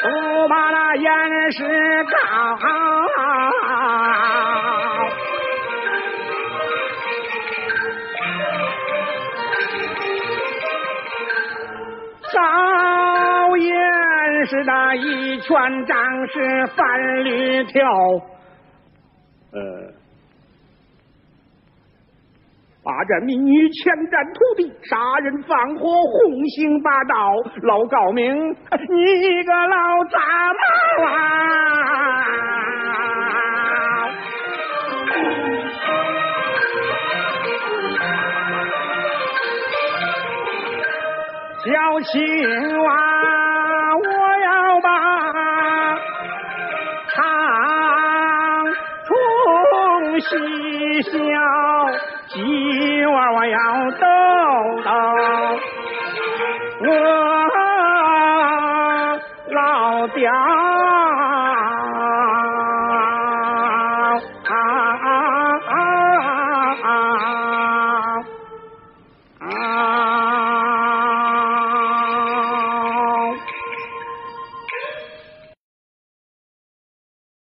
不怕那岩石倒，照岩石那一拳，张是翻里跳。霸占民女，强占土地，杀人放火，横行霸道，老高明，你个老杂毛啊！小青蛙，我要把长虫戏笑。老家。